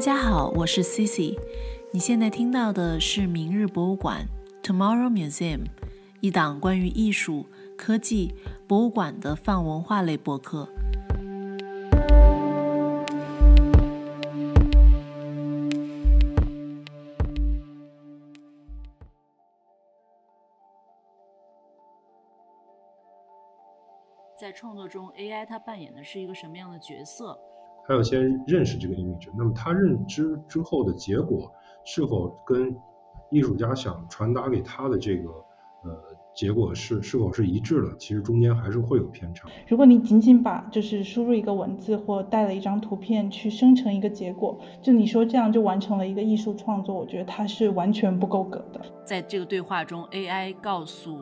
大家好，我是 Cici。你现在听到的是明日博物馆 （Tomorrow Museum） 一档关于艺术、科技、博物馆的泛文化类播客。在创作中，AI 它扮演的是一个什么样的角色？他要先认识这个 image，那么他认知之后的结果是否跟艺术家想传达给他的这个呃结果是是否是一致的？其实中间还是会有偏差。如果你仅仅把就是输入一个文字或带了一张图片去生成一个结果，就你说这样就完成了一个艺术创作，我觉得它是完全不够格的。在这个对话中，AI 告诉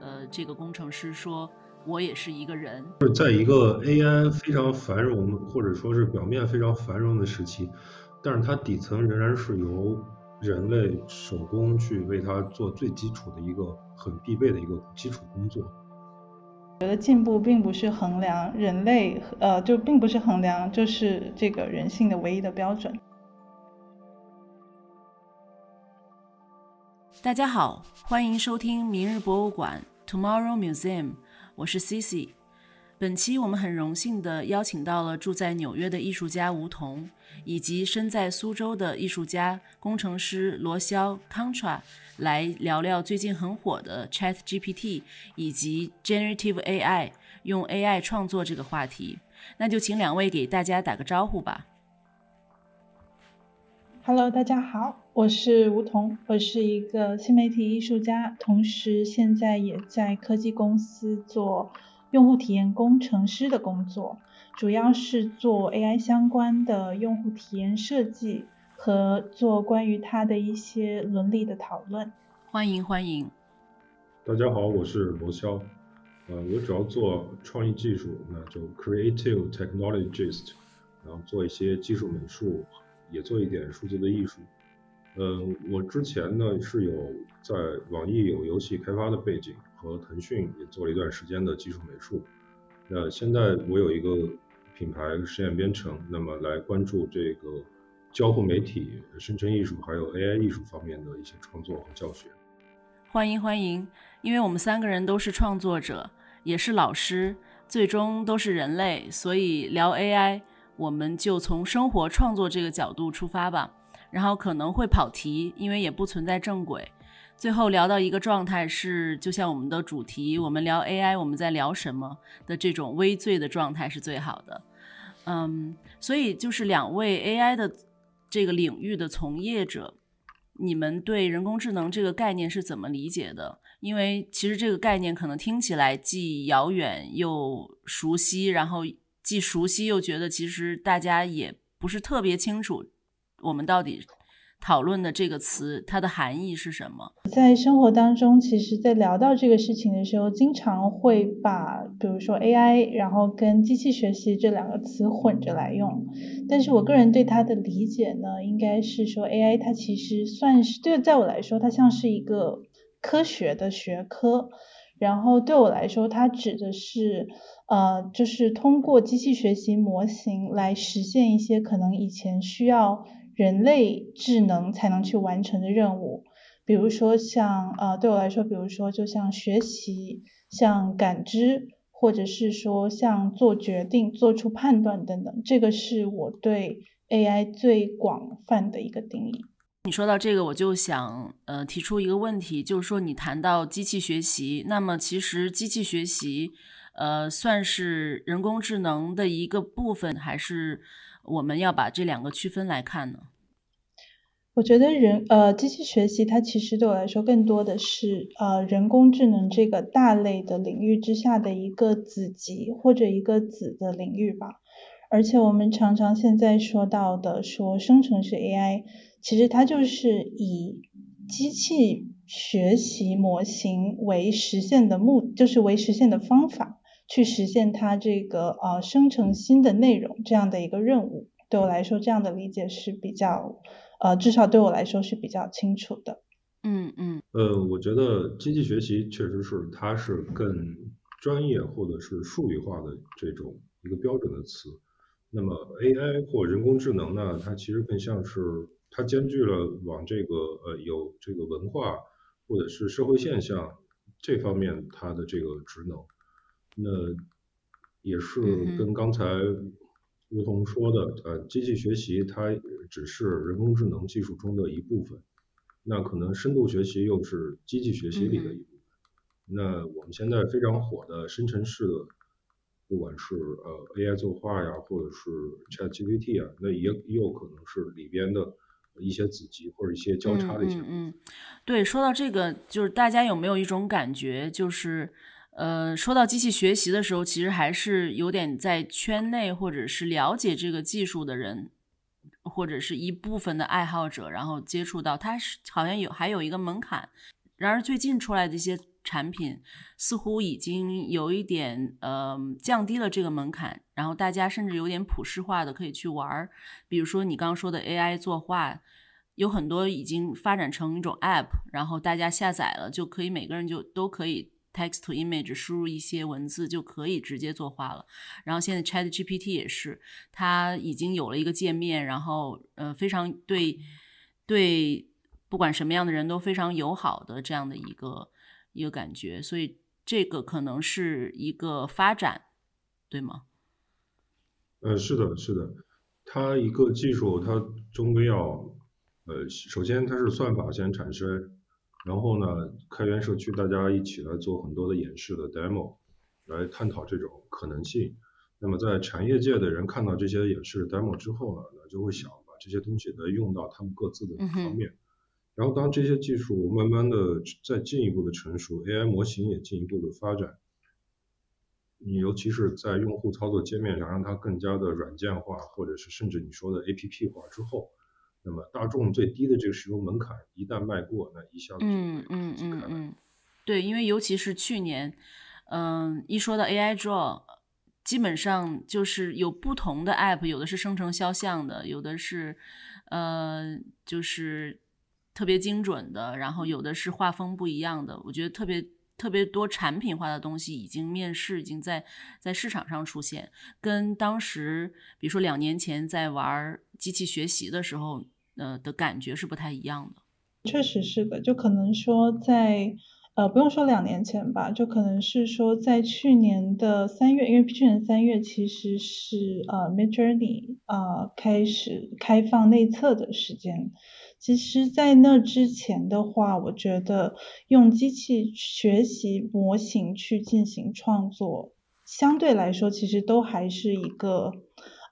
呃这个工程师说。我也是一个人，就是在一个 AI 非常繁荣或者说是表面非常繁荣的时期，但是它底层仍然是由人类手工去为它做最基础的一个很必备的一个基础工作。我觉得进步并不是衡量人类，呃，就并不是衡量就是这个人性的唯一的标准。大家好，欢迎收听明日博物馆 Tomorrow Museum。我是 Cici，本期我们很荣幸地邀请到了住在纽约的艺术家吴桐，以及身在苏州的艺术家工程师罗霄 Contra 来聊聊最近很火的 Chat GPT 以及 Generative AI 用 AI 创作这个话题。那就请两位给大家打个招呼吧。Hello，大家好，我是吴桐，我是一个新媒体艺术家，同时现在也在科技公司做用户体验工程师的工作，主要是做 AI 相关的用户体验设计和做关于它的一些伦理的讨论。欢迎欢迎。大家好，我是罗霄，呃，我主要做创意技术，那就 Creative Technologist，然后做一些技术美术。也做一点数字的艺术，嗯，我之前呢是有在网易有游戏开发的背景，和腾讯也做了一段时间的技术美术。那现在我有一个品牌实验编程，那么来关注这个交互媒体、生成艺术还有 AI 艺术方面的一些创作和教学。欢迎欢迎，因为我们三个人都是创作者，也是老师，最终都是人类，所以聊 AI。我们就从生活创作这个角度出发吧，然后可能会跑题，因为也不存在正轨。最后聊到一个状态是，就像我们的主题，我们聊 AI，我们在聊什么的这种微醉的状态是最好的。嗯，所以就是两位 AI 的这个领域的从业者，你们对人工智能这个概念是怎么理解的？因为其实这个概念可能听起来既遥远又熟悉，然后。既熟悉又觉得其实大家也不是特别清楚，我们到底讨论的这个词它的含义是什么？在生活当中，其实，在聊到这个事情的时候，经常会把比如说 AI，然后跟机器学习这两个词混着来用。但是我个人对它的理解呢，应该是说 AI 它其实算是对在我来说，它像是一个科学的学科。然后对我来说，它指的是，呃，就是通过机器学习模型来实现一些可能以前需要人类智能才能去完成的任务，比如说像，呃，对我来说，比如说就像学习、像感知，或者是说像做决定、做出判断等等，这个是我对 AI 最广泛的一个定义。你说到这个，我就想呃提出一个问题，就是说你谈到机器学习，那么其实机器学习呃算是人工智能的一个部分，还是我们要把这两个区分来看呢？我觉得人呃机器学习它其实对我来说更多的是呃人工智能这个大类的领域之下的一个子集或者一个子的领域吧。而且我们常常现在说到的说生成式 AI。其实它就是以机器学习模型为实现的目，就是为实现的方法，去实现它这个呃生成新的内容这样的一个任务。对我来说，这样的理解是比较呃，至少对我来说是比较清楚的。嗯嗯。呃，我觉得机器学习确实是它是更专业或者是术语化的这种一个标准的词。那么 AI 或人工智能呢，它其实更像是它兼具了往这个呃有这个文化或者是社会现象这方面它的这个职能。那也是跟刚才吴彤说的，呃，机器学习它只是人工智能技术中的一部分，那可能深度学习又是机器学习里的一部分。那我们现在非常火的生成式的，不管是呃 AI 作画呀，或者是 ChatGPT 啊，那也也有可能是里边的一些子集或者一些交叉的一些。嗯嗯，对，说到这个，就是大家有没有一种感觉，就是。呃，说到机器学习的时候，其实还是有点在圈内或者是了解这个技术的人，或者是一部分的爱好者，然后接触到它是好像有还有一个门槛。然而最近出来的一些产品似乎已经有一点呃降低了这个门槛，然后大家甚至有点普世化的可以去玩儿。比如说你刚刚说的 AI 作画，有很多已经发展成一种 App，然后大家下载了就可以每个人就都可以。Text to image 输入一些文字就可以直接作画了。然后现在 Chat GPT 也是，它已经有了一个界面，然后呃非常对对不管什么样的人都非常友好的这样的一个一个感觉。所以这个可能是一个发展，对吗？呃，是的，是的。它一个技术，它终归要呃，首先它是算法先产生。然后呢，开源社区大家一起来做很多的演示的 demo，来探讨这种可能性。那么在产业界的人看到这些演示 demo 之后呢，那就会想把这些东西呢用到他们各自的方面。然后当这些技术慢慢的再进一步的成熟，AI 模型也进一步的发展，你尤其是在用户操作界面上让它更加的软件化，或者是甚至你说的 APP 化之后。那么大众最低的这个使用门槛一旦迈过，那一下子嗯嗯嗯嗯，对，因为尤其是去年，嗯，一说到 AI Draw，基本上就是有不同的 App，有的是生成肖像的，有的是呃就是特别精准的，然后有的是画风不一样的。我觉得特别特别多产品化的东西已经面世，已经在在市场上出现，跟当时比如说两年前在玩机器学习的时候。呃的感觉是不太一样的，确实是的，就可能说在呃不用说两年前吧，就可能是说在去年的三月，因为去年三月其实是呃 Midjourney 啊开始开放内测的时间，其实，在那之前的话，我觉得用机器学习模型去进行创作，相对来说其实都还是一个。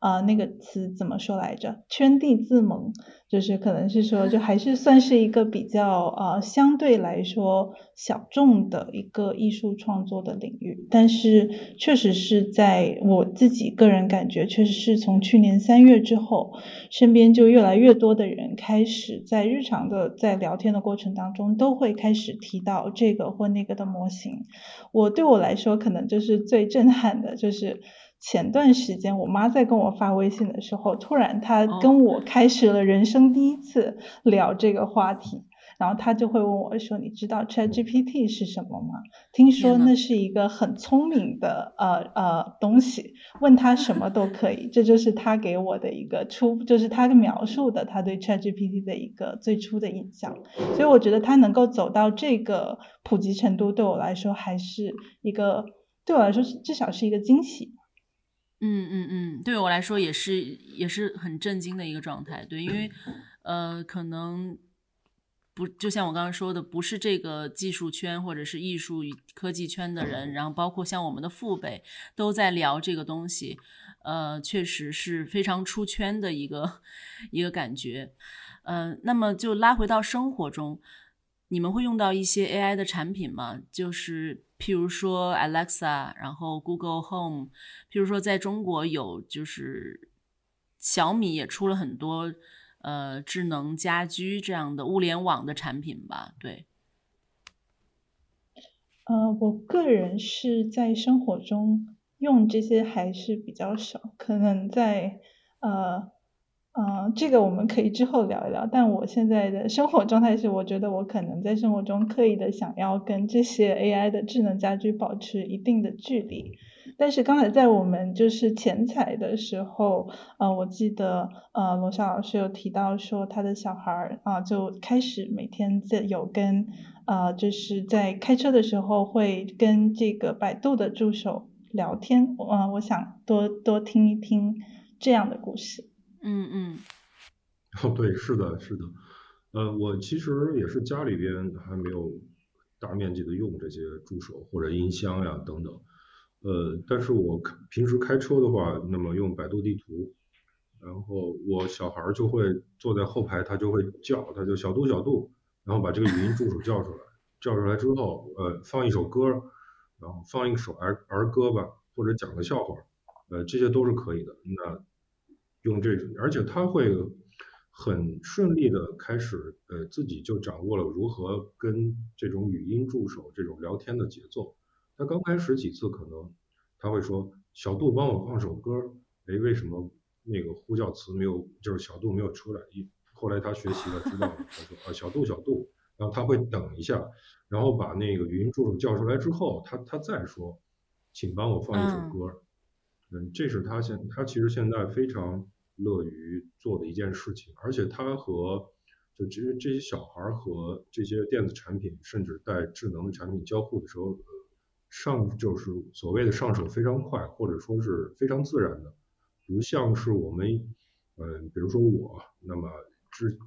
啊，那个词怎么说来着？圈地自萌，就是可能是说，就还是算是一个比较啊，相对来说小众的一个艺术创作的领域。但是，确实是在我自己个人感觉，确实是从去年三月之后，身边就越来越多的人开始在日常的在聊天的过程当中，都会开始提到这个或那个的模型。我对我来说，可能就是最震撼的，就是。前段时间，我妈在跟我发微信的时候，突然她跟我开始了人生第一次聊这个话题，然后她就会问我说：“你知道 ChatGPT 是什么吗？听说那是一个很聪明的呃呃东西，问他什么都可以。”这就是她给我的一个初，就是她描述的她对 ChatGPT 的一个最初的印象。所以我觉得他能够走到这个普及程度，对我来说还是一个，对我来说至少是一个惊喜。嗯嗯嗯，对我来说也是也是很震惊的一个状态。对，因为呃，可能不就像我刚刚说的，不是这个技术圈或者是艺术与科技圈的人，然后包括像我们的父辈都在聊这个东西，呃，确实是非常出圈的一个一个感觉。呃，那么就拉回到生活中，你们会用到一些 AI 的产品吗？就是。譬如说 Alexa，然后 Google Home，譬如说在中国有就是小米也出了很多呃智能家居这样的物联网的产品吧？对。呃，我个人是在生活中用这些还是比较少，可能在呃。嗯，这个我们可以之后聊一聊。但我现在的生活状态是，我觉得我可能在生活中刻意的想要跟这些 AI 的智能家居保持一定的距离。但是刚才在我们就是前采的时候，呃，我记得呃罗笑老师有提到说他的小孩儿啊就开始每天在有跟呃就是在开车的时候会跟这个百度的助手聊天，呃，我想多多听一听这样的故事。嗯嗯。哦，对，是的，是的。呃，我其实也是家里边还没有大面积的用这些助手或者音箱呀等等。呃，但是我平时开车的话，那么用百度地图，然后我小孩就会坐在后排，他就会叫，他就小度小度，然后把这个语音助手叫出来，叫出来之后，呃，放一首歌，然后放一首儿儿歌吧，或者讲个笑话，呃，这些都是可以的。那用这，而且他会。很顺利的开始，呃，自己就掌握了如何跟这种语音助手这种聊天的节奏。他刚开始几次可能他会说小度帮我放首歌，哎，为什么那个呼叫词没有，就是小度没有出来？一后来他学习了，知道了，他说啊小度小度，然后他会等一下，然后把那个语音助手叫出来之后，他他再说，请帮我放一首歌。嗯，嗯这是他现他其实现在非常。乐于做的一件事情，而且他和就其实这些小孩和这些电子产品，甚至带智能的产品交互的时候，上就是所谓的上手非常快，或者说是非常自然的，不像是我们，嗯，比如说我，那么之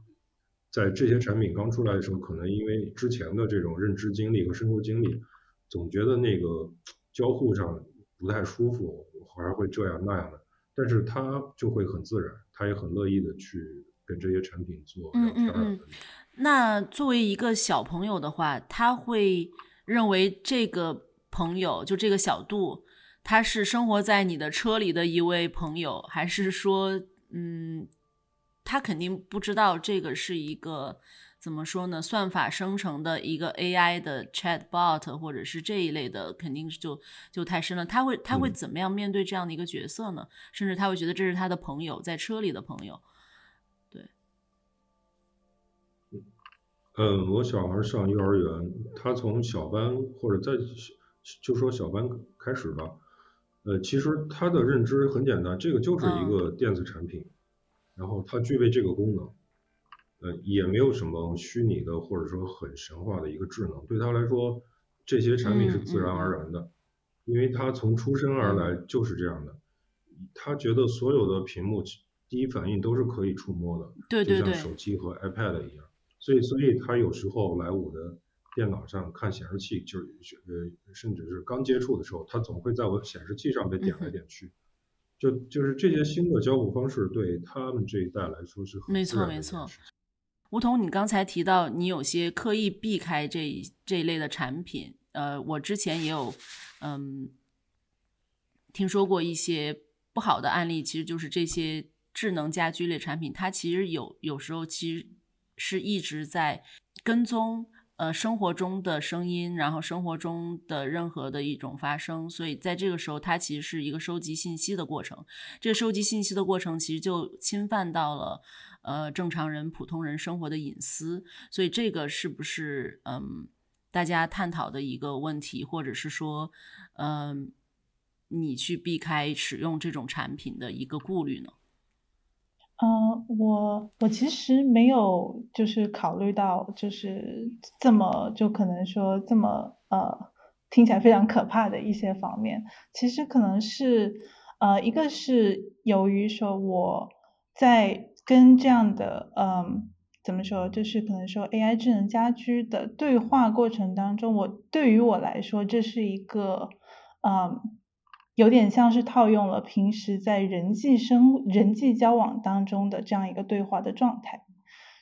在这些产品刚出来的时候，可能因为之前的这种认知经历和生活经历，总觉得那个交互上不太舒服，还会这样那样的。但是他就会很自然，他也很乐意的去跟这些产品做聊天。嗯嗯嗯。那作为一个小朋友的话，他会认为这个朋友就这个小度，他是生活在你的车里的一位朋友，还是说，嗯，他肯定不知道这个是一个。怎么说呢？算法生成的一个 AI 的 chatbot，或者是这一类的，肯定是就就太深了。他会他会怎么样面对这样的一个角色呢？甚至他会觉得这是他的朋友，在车里的朋友。对。嗯，我小孩上幼儿园，他从小班或者在就说小班开始吧。呃，其实他的认知很简单，这个就是一个电子产品，然后它具备这个功能。呃，也没有什么虚拟的或者说很神话的一个智能，对他来说，这些产品是自然而然的，因为他从出生而来就是这样的，他觉得所有的屏幕第一反应都是可以触摸的，对对对，就像手机和 iPad 一样，所以所以他有时候来我的电脑上看显示器，就是呃甚至是刚接触的时候，他总会在我显示器上被点来点去，就就是这些新的交互方式对他们这一代来说是很没错没错。吴桐，你刚才提到你有些刻意避开这这一类的产品，呃，我之前也有，嗯，听说过一些不好的案例，其实就是这些智能家居类产品，它其实有有时候其实是一直在跟踪呃生活中的声音，然后生活中的任何的一种发生，所以在这个时候，它其实是一个收集信息的过程，这个收集信息的过程其实就侵犯到了。呃，正常人、普通人生活的隐私，所以这个是不是嗯，大家探讨的一个问题，或者是说，嗯，你去避开使用这种产品的一个顾虑呢？嗯，我我其实没有就是考虑到就是这么就可能说这么呃听起来非常可怕的一些方面，其实可能是呃一个是由于说我在。跟这样的，嗯，怎么说，就是可能说 AI 智能家居的对话过程当中，我对于我来说，这是一个，嗯，有点像是套用了平时在人际生人际交往当中的这样一个对话的状态，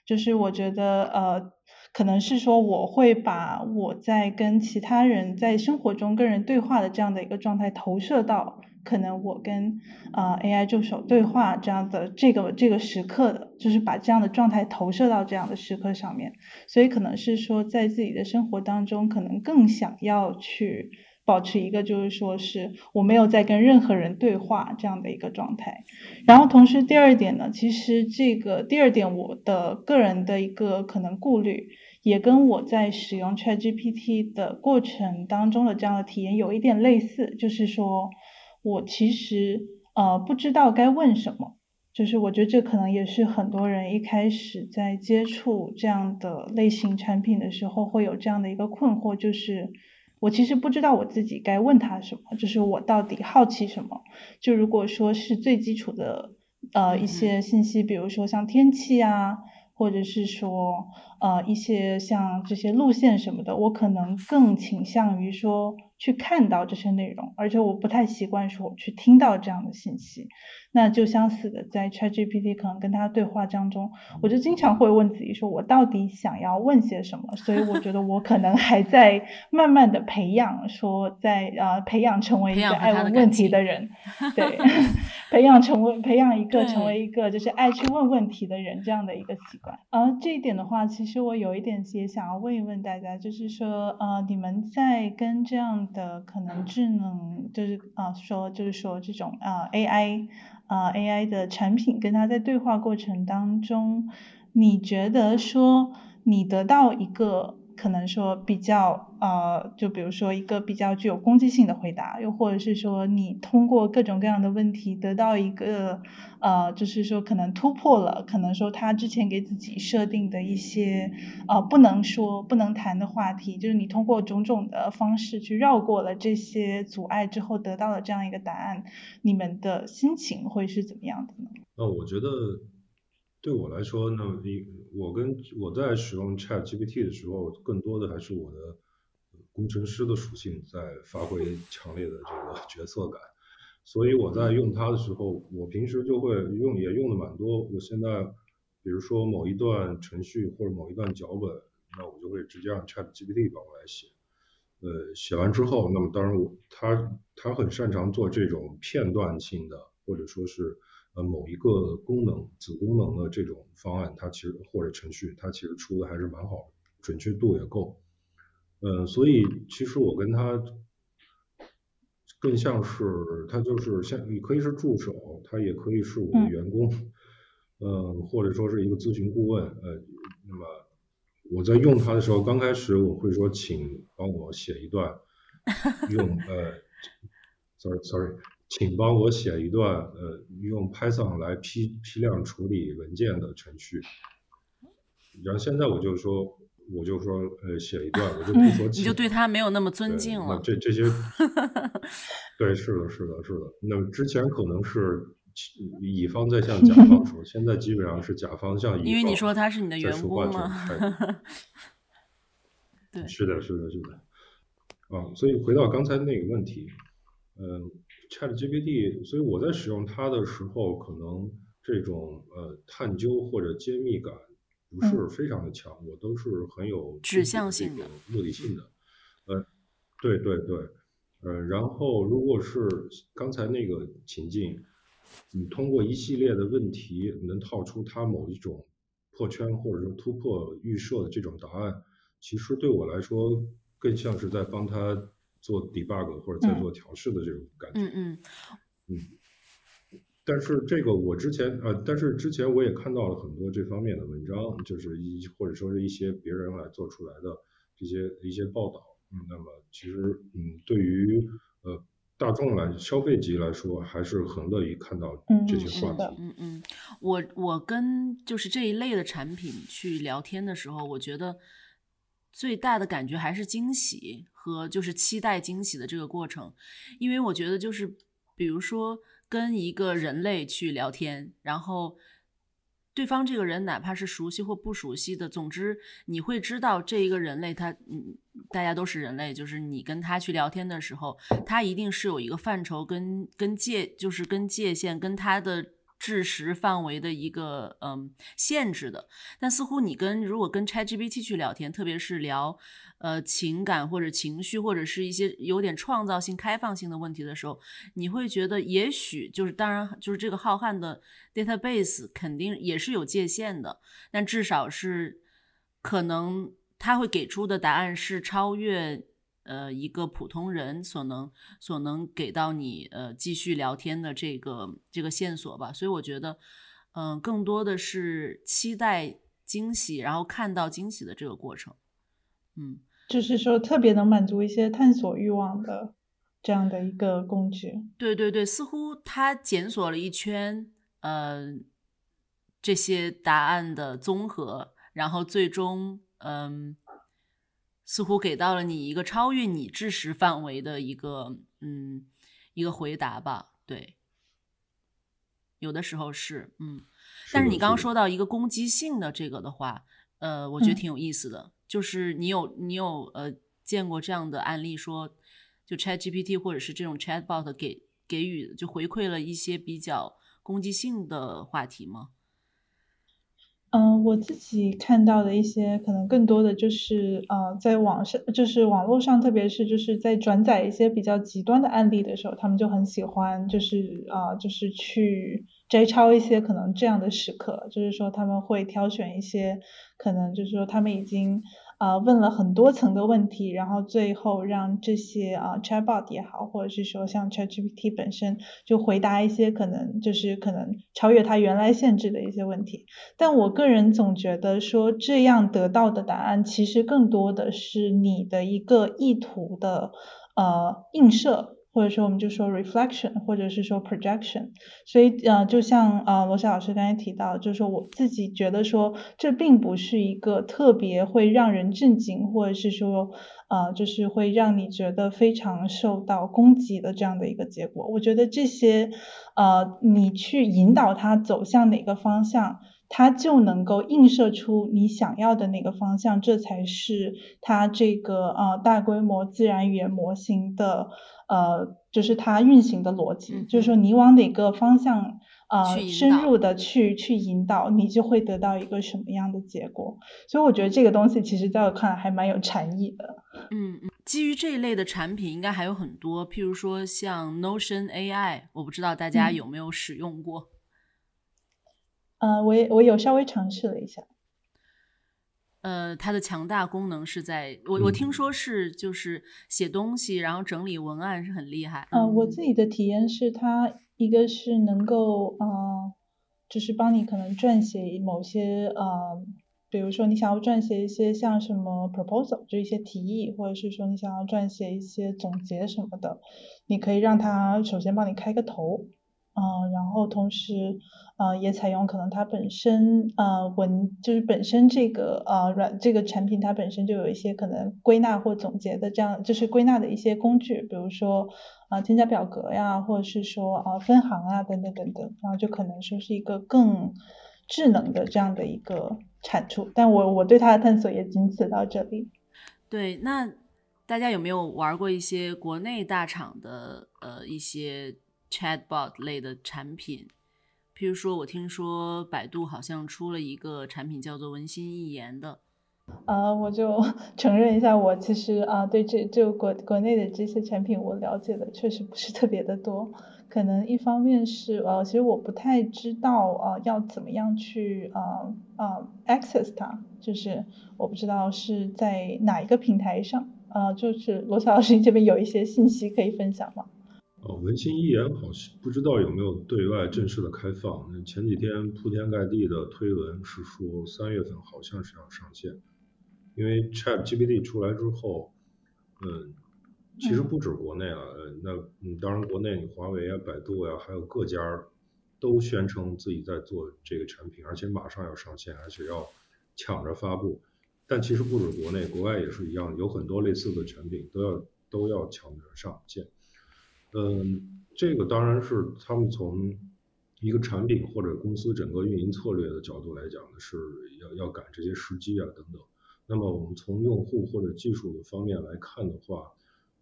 就是我觉得，呃，可能是说我会把我在跟其他人在生活中跟人对话的这样的一个状态投射到。可能我跟呃 AI 助手对话这样的这个这个时刻的，就是把这样的状态投射到这样的时刻上面，所以可能是说在自己的生活当中，可能更想要去保持一个就是说是我没有在跟任何人对话这样的一个状态。然后同时第二点呢，其实这个第二点我的个人的一个可能顾虑，也跟我在使用 ChatGPT 的过程当中的这样的体验有一点类似，就是说。我其实呃不知道该问什么。就是我觉得这可能也是很多人一开始在接触这样的类型产品的时候会有这样的一个困惑，就是我其实不知道我自己该问他什么，就是我到底好奇什么。就如果说是最基础的呃一些信息，比如说像天气啊。或者是说，呃，一些像这些路线什么的，我可能更倾向于说去看到这些内容，而且我不太习惯说去听到这样的信息。那就相似的，在 ChatGPT 可能跟他对话当中，我就经常会问自己说，我到底想要问些什么？所以我觉得我可能还在慢慢的培养，说在呃培养成为一个爱问问题的人，对。培养成为培养一个成为一个就是爱去问问题的人这样的一个习惯。而这一点的话，其实我有一点也想要问一问大家，就是说呃你们在跟这样的可能智能就是啊说就是说这种啊 AI 啊 AI 的产品跟它在对话过程当中，你觉得说你得到一个。可能说比较呃，就比如说一个比较具有攻击性的回答，又或者是说你通过各种各样的问题得到一个呃，就是说可能突破了，可能说他之前给自己设定的一些呃不能说不能谈的话题，就是你通过种种的方式去绕过了这些阻碍之后得到了这样一个答案，你们的心情会是怎么样的呢？呃，我觉得。对我来说，呢一我跟我在使用 Chat GPT 的时候，更多的还是我的工程师的属性在发挥强烈的这个 角色感，所以我在用它的时候，我平时就会用也用的蛮多。我现在比如说某一段程序或者某一段脚本，那我就会直接让 Chat GPT 帮我来写。呃，写完之后，那么当然我他他很擅长做这种片段性的，或者说是。呃，某一个功能子功能的这种方案，它其实或者程序，它其实出的还是蛮好的，准确度也够。嗯，所以其实我跟他更像是，他就是像你可以是助手，他也可以是我的员工，嗯，或者说是一个咨询顾问。呃，那么我在用它的时候，刚开始我会说，请帮我写一段 用呃，sorry sorry。请帮我写一段呃用 Python 来批批量处理文件的程序。然后现在我就说，我就说呃写一段，我就不说。你就对他没有那么尊敬了。这这些，对，是的，是的，是的。那么之前可能是乙方在向甲方说，现在基本上是甲方向乙方。因为你说他是你的员工吗？对，是的，是的，是的。啊，所以回到刚才那个问题，嗯。Chat GPT，所以我在使用它的时候，可能这种呃探究或者揭秘感不是非常的强，我都是很有指向性的、目的性的。呃，对对对，呃，然后如果是刚才那个情境，你通过一系列的问题能套出它某一种破圈或者说突破预设的这种答案，其实对我来说更像是在帮他。做 debug 或者在做调试的这种感觉，嗯嗯。嗯，但是这个我之前呃，但是之前我也看到了很多这方面的文章，就是一或者说是一些别人来做出来的这些一些报道，嗯，那么其实嗯，对于呃大众来消费级来说，还是很乐意看到这些话题，嗯嗯，我我跟就是这一类的产品去聊天的时候，我觉得。最大的感觉还是惊喜和就是期待惊喜的这个过程，因为我觉得就是比如说跟一个人类去聊天，然后对方这个人哪怕是熟悉或不熟悉的，总之你会知道这一个人类他嗯大家都是人类，就是你跟他去聊天的时候，他一定是有一个范畴跟跟界就是跟界限跟他的。知识范围的一个嗯限制的，但似乎你跟如果跟 ChatGPT 去聊天，特别是聊呃情感或者情绪或者是一些有点创造性、开放性的问题的时候，你会觉得也许就是当然就是这个浩瀚的 database 肯定也是有界限的，但至少是可能他会给出的答案是超越。呃，一个普通人所能所能给到你呃继续聊天的这个这个线索吧，所以我觉得，嗯，更多的是期待惊喜，然后看到惊喜的这个过程，嗯，就是说特别能满足一些探索欲望的这样的一个工具。对对对，似乎他检索了一圈，呃，这些答案的综合，然后最终，嗯，似乎给到了你一个超越你知识范围的一个，嗯，一个回答吧。对，有的时候是，嗯，但是你刚刚说到一个攻击性的这个的话，呃，我觉得挺有意思的，就是你有你有呃见过这样的案例说。就 Chat GPT 或者是这种 Chatbot 给给予就回馈了一些比较攻击性的话题吗？嗯，我自己看到的一些可能更多的就是呃，在网上就是网络上，特别是就是在转载一些比较极端的案例的时候，他们就很喜欢就是啊就是去摘抄一些可能这样的时刻，就是说他们会挑选一些可能就是说他们已经。啊，问了很多层的问题，然后最后让这些啊 Chatbot 也好，或者是说像 ChatGPT 本身就回答一些可能就是可能超越它原来限制的一些问题。但我个人总觉得说这样得到的答案，其实更多的是你的一个意图的呃映射。或者说我们就说 reflection，或者是说 projection，所以呃，就像呃罗夏老师刚才提到，就是说我自己觉得说这并不是一个特别会让人震惊，或者是说呃就是会让你觉得非常受到攻击的这样的一个结果。我觉得这些呃你去引导他走向哪个方向。它就能够映射出你想要的那个方向，这才是它这个呃大规模自然语言模型的呃，就是它运行的逻辑。就是说你往哪个方向呃深入的去去引导，你就会得到一个什么样的结果。所以我觉得这个东西其实在我看来还蛮有禅意的。嗯嗯，基于这一类的产品应该还有很多，譬如说像 Notion AI，我不知道大家有没有使用过。呃，我也我有稍微尝试了一下。呃，它的强大功能是在我我听说是就是写东西，然后整理文案是很厉害。嗯，我自己的体验是它一个是能够呃，就是帮你可能撰写某些呃，比如说你想要撰写一些像什么 proposal 就一些提议，或者是说你想要撰写一些总结什么的，你可以让它首先帮你开个头。嗯，然后同时，呃，也采用可能它本身呃文就是本身这个呃软这个产品它本身就有一些可能归纳或总结的这样就是归纳的一些工具，比如说啊添加表格呀，或者是说啊分行啊等等等等，然后就可能说是一个更智能的这样的一个产出。但我我对它的探索也仅此到这里。对，那大家有没有玩过一些国内大厂的呃一些？Chatbot 类的产品，譬如说，我听说百度好像出了一个产品叫做文心一言的。呃，我就 承认一下，我其实啊，对这就国国内的这些产品，我了解的确实不是特别的多。可能一方面是呃，其实我不太知道呃要怎么样去呃呃 access 它，就是我不知道是在哪一个平台上。呃，就是罗小老师你这边有一些信息可以分享吗？哦，文心一言好像不知道有没有对外正式的开放。那前几天铺天盖地的推文是说三月份好像是要上线。因为 Chat GPT 出来之后，嗯，其实不止国内了，那嗯当然国内你华为啊、百度呀，还有各家都宣称自己在做这个产品，而且马上要上线，而且要抢着发布。但其实不止国内，国外也是一样，有很多类似的产品都要都要抢着上线。嗯，这个当然是他们从一个产品或者公司整个运营策略的角度来讲呢，是要要赶这些时机啊等等。那么我们从用户或者技术的方面来看的话，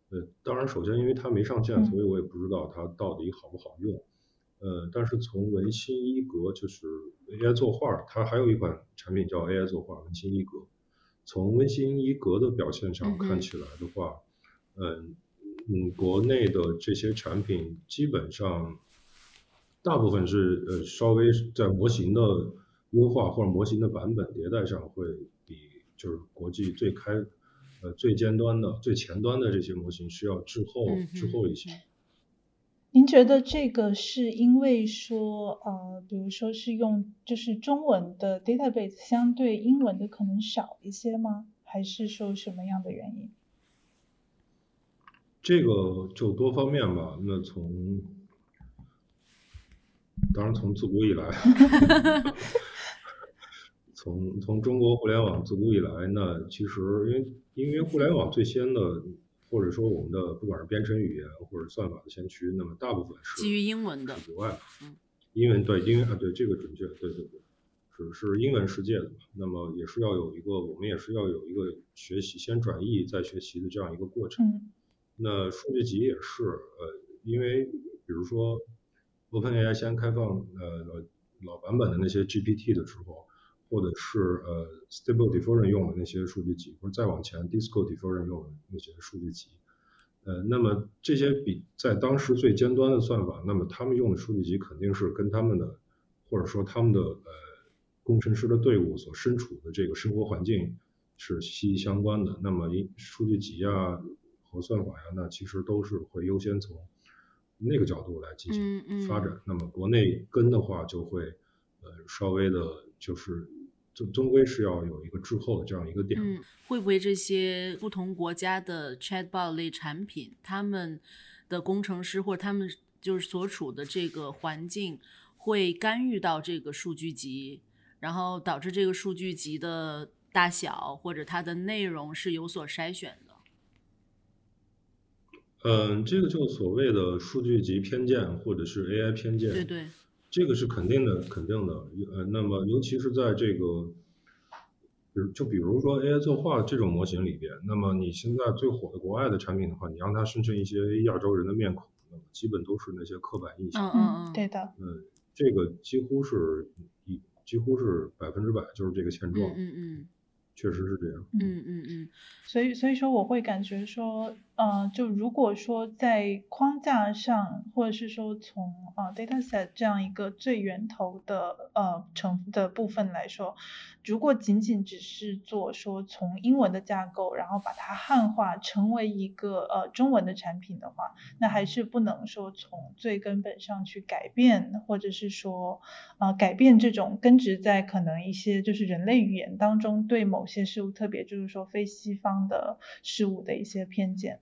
呃，当然首先因为它没上线，所以我也不知道它到底好不好用。呃，但是从文心一格就是 AI 作画，它还有一款产品叫 AI 作画文心一格。从文心一格的表现上看起来的话，嗯。嗯，国内的这些产品基本上大部分是呃稍微在模型的优化或者模型的版本迭代上会比就是国际最开呃最尖端的最前端的这些模型需要滞后滞后一些。您觉得这个是因为说呃比如说是用就是中文的 database 相对英文的可能少一些吗？还是说什么样的原因？这个就多方面吧。那从当然从自古以来，从从中国互联网自古以来那，其实因为因为互联网最先的，或者说我们的不管是编程语言或者算法的先驱，那么大部分是基于英文的国外，嗯，英文对，英文啊对这个准确，对对对。只是英文世界的嘛，那么也是要有一个，我们也是要有一个学习先转译再学习的这样一个过程。嗯。那数据集也是，呃，因为比如说 OpenAI 先开放呃老老版本的那些 GPT 的时候，或者是呃 Stable Diffusion 用的那些数据集，或者再往前 Disco Diffusion 用的那些数据集，呃，那么这些比在当时最尖端的算法，那么他们用的数据集肯定是跟他们的，或者说他们的呃。工程师的队伍所身处的这个生活环境是息息相关的。那么，数据集啊和算法呀，那其实都是会优先从那个角度来进行发展。那么，国内跟的话，就会呃稍微的，就是终终归是要有一个滞后的这样一个点。嗯，会不会这些不同国家的 Chatbot 类产品，他们的工程师或者他们就是所处的这个环境，会干预到这个数据集？然后导致这个数据集的大小或者它的内容是有所筛选的。嗯，这个就所谓的数据集偏见或者是 AI 偏见。对对。这个是肯定的，肯定的。呃，那么尤其是在这个，比如就比如说 AI 作画这种模型里边，那么你现在最火的国外的产品的话，你让它生成一些亚洲人的面孔，那么基本都是那些刻板印象。嗯嗯嗯，对的。嗯，这个几乎是一。几乎是百分之百就是这个现状，嗯嗯，确实是这样，嗯嗯嗯，所以所以说我会感觉说。嗯，就如果说在框架上，或者是说从啊 dataset 这样一个最源头的呃成的部分来说，如果仅仅只是做说从英文的架构，然后把它汉化成为一个呃中文的产品的话，那还是不能说从最根本上去改变，或者是说呃改变这种根植在可能一些就是人类语言当中对某些事物，特别就是说非西方的事物的一些偏见。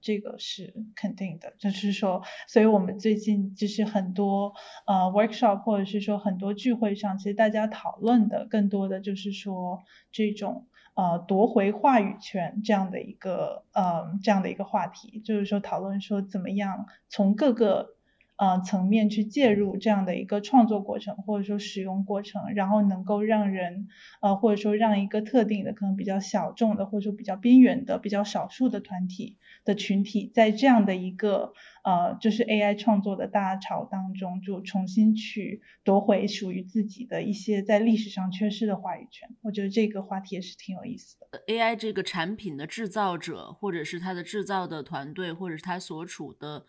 这个是肯定的，就是说，所以我们最近就是很多呃 workshop 或者是说很多聚会上，其实大家讨论的更多的就是说这种呃夺回话语权这样的一个呃这样的一个话题，就是说讨论说怎么样从各个。呃，层面去介入这样的一个创作过程，或者说使用过程，然后能够让人，呃，或者说让一个特定的可能比较小众的，或者说比较边缘的、比较少数的团体的群体，在这样的一个呃，就是 AI 创作的大潮当中，就重新去夺回属于自己的一些在历史上缺失的话语权。我觉得这个话题也是挺有意思的。AI 这个产品的制造者，或者是它的制造的团队，或者是它所处的。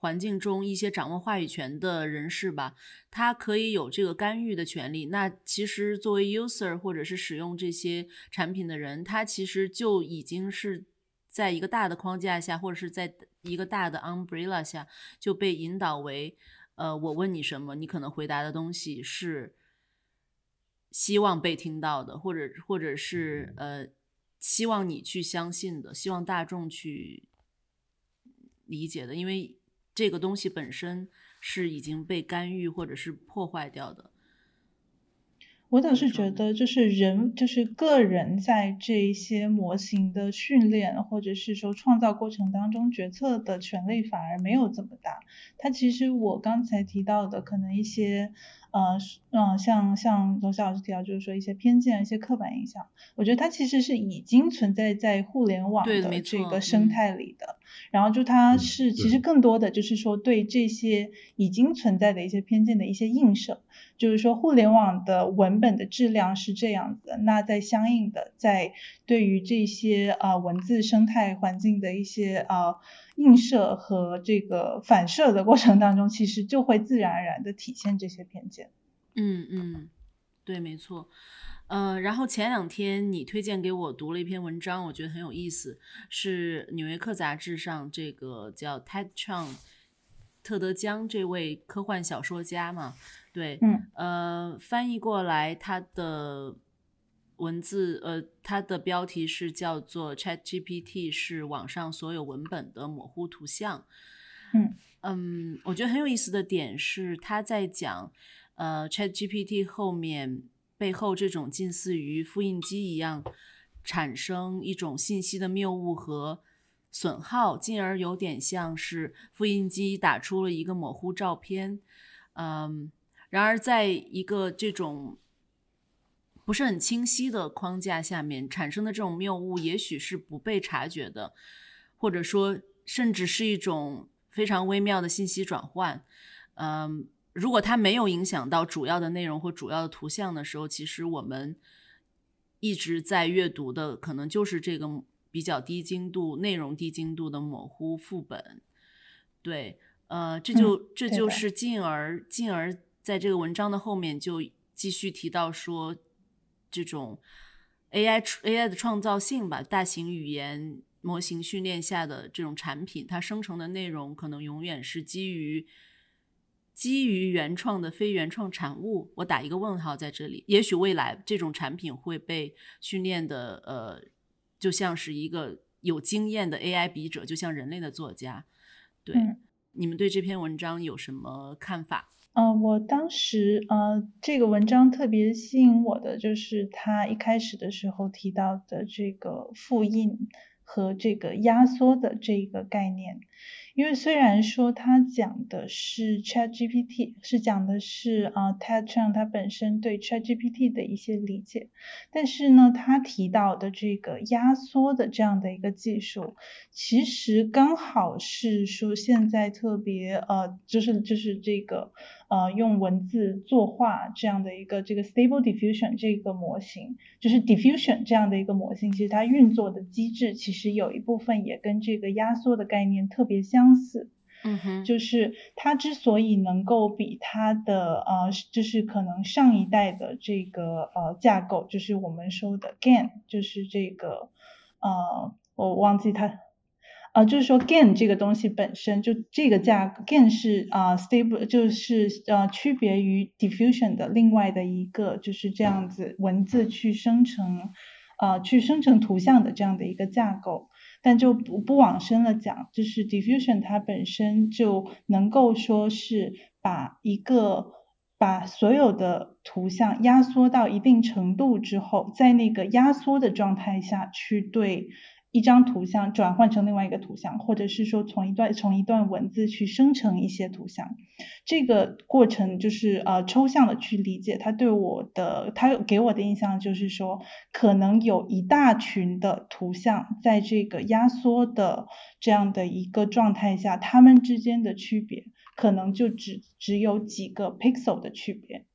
环境中一些掌握话语权的人士吧，他可以有这个干预的权利。那其实作为 user 或者是使用这些产品的人，他其实就已经是在一个大的框架下，或者是在一个大的 umbrella 下就被引导为，呃，我问你什么，你可能回答的东西是希望被听到的，或者或者是呃希望你去相信的，希望大众去理解的，因为。这个东西本身是已经被干预或者是破坏掉的。我倒是觉得，就是人，就是个人在这一些模型的训练或者是说创造过程当中，决策的权利反而没有这么大。它其实我刚才提到的，可能一些。呃，嗯，像像罗夏老师提到，就是说一些偏见、一些刻板印象，我觉得它其实是已经存在在互联网的这个生态里的。然后就它是其实更多的就是说对这些已经存在的一些偏见的一些映射，就是说互联网的文本的质量是这样子，那在相应的在对于这些啊文字生态环境的一些啊。映射和这个反射的过程当中，其实就会自然而然的体现这些偏见。嗯嗯，对，没错。呃，然后前两天你推荐给我读了一篇文章，我觉得很有意思，是《纽约客》杂志上这个叫 Ted Chiang 特德江这位科幻小说家嘛？对，嗯，呃，翻译过来他的。文字，呃，它的标题是叫做 ChatGPT 是网上所有文本的模糊图像。嗯嗯，我觉得很有意思的点是，他在讲，呃，ChatGPT 后面背后这种近似于复印机一样产生一种信息的谬误和损耗，进而有点像是复印机打出了一个模糊照片。嗯，然而在一个这种不是很清晰的框架下面产生的这种谬误，也许是不被察觉的，或者说甚至是一种。非常微妙的信息转换，嗯，如果它没有影响到主要的内容或主要的图像的时候，其实我们一直在阅读的可能就是这个比较低精度、内容低精度的模糊副本。对，呃，这就这就是进而进而在这个文章的后面就继续提到说，这种 AI AI 的创造性吧，大型语言。模型训练下的这种产品，它生成的内容可能永远是基于基于原创的非原创产物。我打一个问号在这里。也许未来这种产品会被训练的，呃，就像是一个有经验的 AI 笔者，就像人类的作家。对，你们对这篇文章有什么看法？嗯，我当时呃，这个文章特别吸引我的就是他一开始的时候提到的这个复印。和这个压缩的这个概念，因为虽然说他讲的是 ChatGPT，是讲的是啊 Ted Chiang 他本身对 ChatGPT 的一些理解，但是呢，他提到的这个压缩的这样的一个技术，其实刚好是说现在特别呃，就是就是这个。呃，用文字作画这样的一个这个 Stable Diffusion 这个模型，就是 Diffusion 这样的一个模型，其实它运作的机制其实有一部分也跟这个压缩的概念特别相似。嗯哼，就是它之所以能够比它的呃，就是可能上一代的这个呃架构，就是我们说的 GAN，就是这个呃，我忘记它。啊，就是说 gain 这个东西本身就这个架，GAN 是啊，stable 就是呃，区别于 diffusion 的另外的一个就是这样子文字去生成，呃，去生成图像的这样的一个架构。但就不不往深了讲，就是 diffusion 它本身就能够说是把一个把所有的图像压缩到一定程度之后，在那个压缩的状态下去对。一张图像转换成另外一个图像，或者是说从一段从一段文字去生成一些图像，这个过程就是呃抽象的去理解。他对我的他给我的印象就是说，可能有一大群的图像在这个压缩的这样的一个状态下，它们之间的区别可能就只只有几个 pixel 的区别，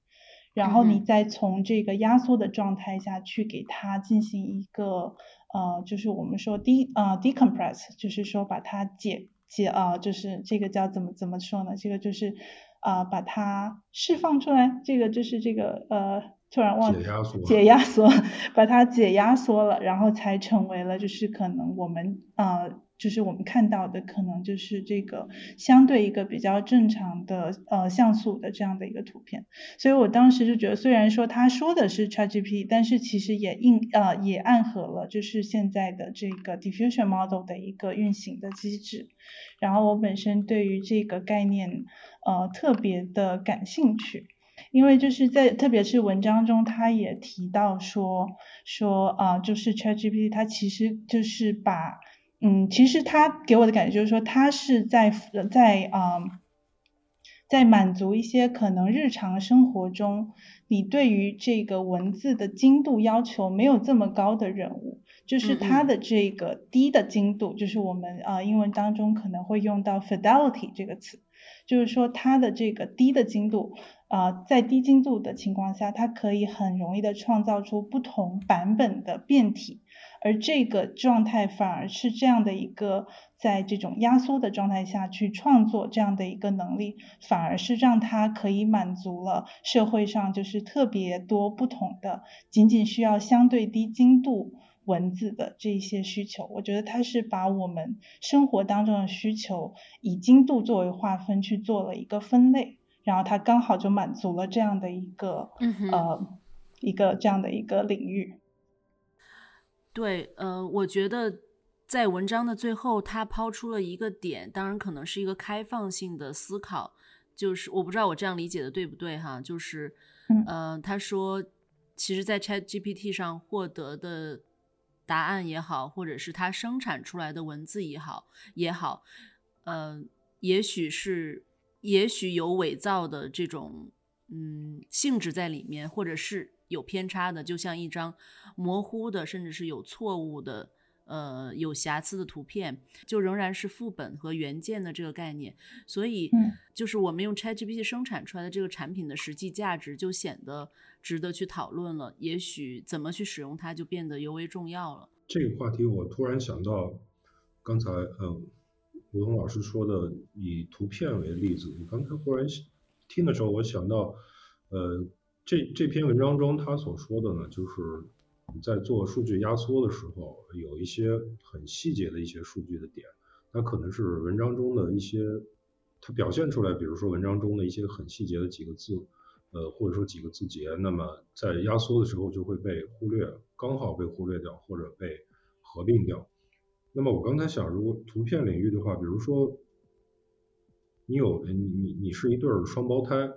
然后你再从这个压缩的状态下去给它进行一个。呃，就是我们说 de 啊 decompress，就是说把它解解啊，就是这个叫怎么怎么说呢？这个就是啊把它释放出来，这个就是这个呃突然忘解压缩，解压缩，把它解压缩了，然后才成为了就是可能我们啊。就是我们看到的，可能就是这个相对一个比较正常的呃像素的这样的一个图片，所以我当时就觉得，虽然说他说的是 ChatGPT，但是其实也应呃也暗合了，就是现在的这个 diffusion model 的一个运行的机制。然后我本身对于这个概念呃特别的感兴趣，因为就是在特别是文章中他也提到说说啊，就是 ChatGPT 它其实就是把嗯，其实他给我的感觉就是说，他是在在啊，在满足一些可能日常生活中你对于这个文字的精度要求没有这么高的人物，就是他的这个低的精度，就是我们啊英文当中可能会用到 fidelity 这个词，就是说它的这个低的精度啊，在低精度的情况下，它可以很容易的创造出不同版本的变体。而这个状态反而是这样的一个，在这种压缩的状态下去创作这样的一个能力，反而是让它可以满足了社会上就是特别多不同的，仅仅需要相对低精度文字的这一些需求。我觉得它是把我们生活当中的需求以精度作为划分去做了一个分类，然后它刚好就满足了这样的一个呃一个这样的一个领域。对，呃，我觉得在文章的最后，他抛出了一个点，当然可能是一个开放性的思考，就是我不知道我这样理解的对不对哈，就是，呃，他说，其实，在 Chat GPT 上获得的答案也好，或者是他生产出来的文字也好，也好，呃，也许是，也许有伪造的这种，嗯，性质在里面，或者是。有偏差的，就像一张模糊的，甚至是有错误的，呃，有瑕疵的图片，就仍然是副本和原件的这个概念。所以，就是我们用 ChatGPT 生产出来的这个产品的实际价值，就显得值得去讨论了。也许怎么去使用它，就变得尤为重要了。这个话题，我突然想到，刚才嗯，吴桐老师说的以图片为例子，我刚才忽然听的时候，我想到，呃。这这篇文章中他所说的呢，就是你在做数据压缩的时候，有一些很细节的一些数据的点，它可能是文章中的一些，它表现出来，比如说文章中的一些很细节的几个字，呃，或者说几个字节，那么在压缩的时候就会被忽略，刚好被忽略掉或者被合并掉。那么我刚才想，如果图片领域的话，比如说你有你你你是一对双胞胎。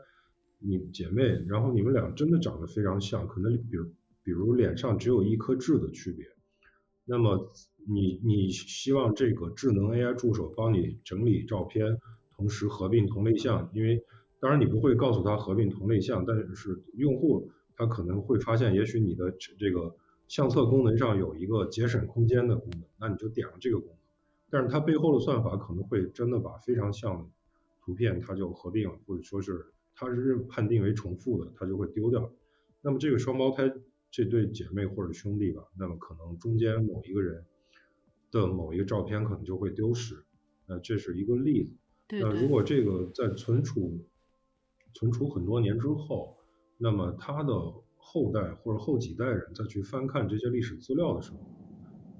你姐妹，然后你们俩真的长得非常像，可能比如比如脸上只有一颗痣的区别。那么你你希望这个智能 AI 助手帮你整理照片，同时合并同类项，因为当然你不会告诉他合并同类项，但是用户他可能会发现，也许你的这个相册功能上有一个节省空间的功能，那你就点了这个功能，但是它背后的算法可能会真的把非常像的图片它就合并了，或者说是。它是认判定为重复的，它就会丢掉。那么这个双胞胎这对姐妹或者兄弟吧，那么可能中间某一个人的某一个照片可能就会丢失。那这是一个例子。那如果这个在存储存储很多年之后，那么他的后代或者后几代人再去翻看这些历史资料的时候，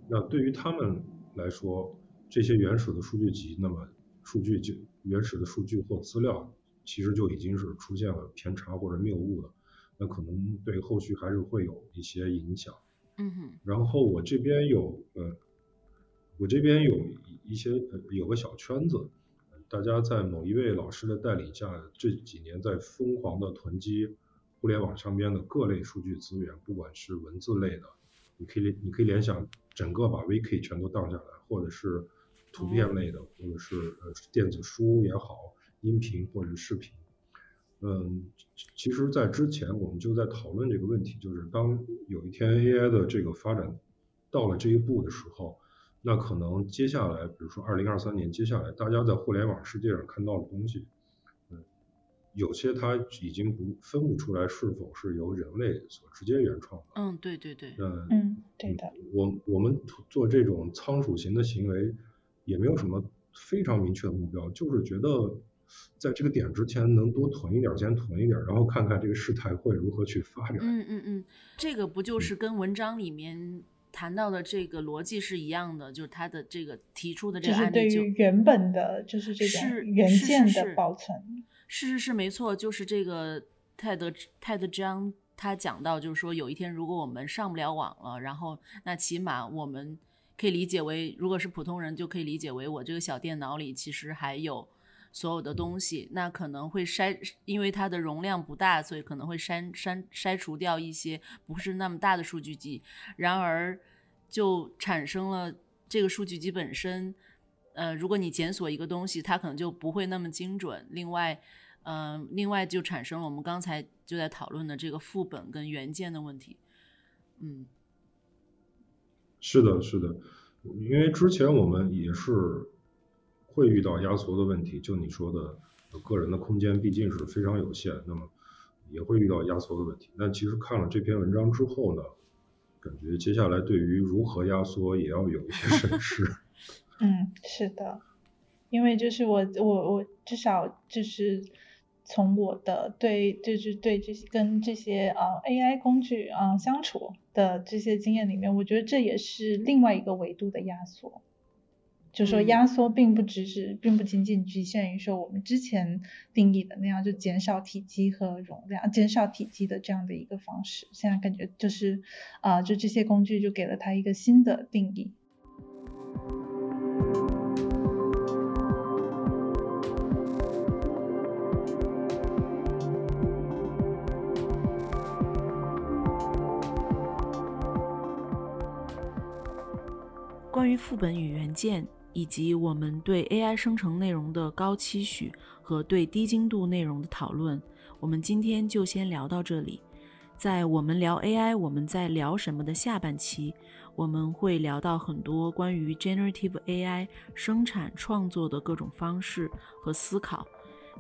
那对于他们来说，这些原始的数据集，那么数据就原始的数据或资料。其实就已经是出现了偏差或者谬误的，那可能对后续还是会有一些影响。嗯哼。然后我这边有呃，我这边有一些有个小圈子，大家在某一位老师的带领下，这几年在疯狂的囤积互联网上边的各类数据资源，不管是文字类的，你可以你可以联想整个把 Wiki 全都荡下来，或者是图片类的，或者是呃电子书也好。音频或者视频，嗯，其实，在之前我们就在讨论这个问题，就是当有一天 AI 的这个发展到了这一步的时候，那可能接下来，比如说二零二三年，接下来大家在互联网世界上看到的东西，嗯，有些它已经不分不出来是否是由人类所直接原创的。嗯，对对对。嗯嗯，对的。我我们做这种仓鼠型的行为，也没有什么非常明确的目标，就是觉得。在这个点之前能多囤一点，先囤一点，然后看看这个事态会如何去发展。嗯嗯嗯，这个不就是跟文章里面谈到的这个逻辑是一样的？就是他的这个提出的这个案例，就原本的就是这种原件的保存。是是是，没错，就是这个泰德泰德章他讲到，就是说有一天如果我们上不了网了，然后那起码我们可以理解为，如果是普通人就可以理解为我这个小电脑里其实还有。所有的东西，那可能会筛，因为它的容量不大，所以可能会删删筛除掉一些不是那么大的数据集。然而，就产生了这个数据集本身，呃，如果你检索一个东西，它可能就不会那么精准。另外，嗯，另外就产生了我们刚才就在讨论的这个副本跟原件的问题。嗯，是的，是的，因为之前我们也是。会遇到压缩的问题，就你说的，个人的空间毕竟是非常有限，那么也会遇到压缩的问题。那其实看了这篇文章之后呢，感觉接下来对于如何压缩也要有一些审视。嗯，是的，因为就是我我我至少就是从我的对就是对这些跟这些呃 AI 工具啊相处的这些经验里面，我觉得这也是另外一个维度的压缩。就说压缩并不只是，并不仅仅局限于说我们之前定义的那样，就减少体积和容量，减少体积的这样的一个方式。现在感觉就是，啊，就这些工具就给了它一个新的定义。关于副本与原件。以及我们对 AI 生成内容的高期许和对低精度内容的讨论，我们今天就先聊到这里。在我们聊 AI，我们在聊什么的下半期，我们会聊到很多关于 Generative AI 生产创作的各种方式和思考。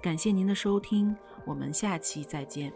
感谢您的收听，我们下期再见。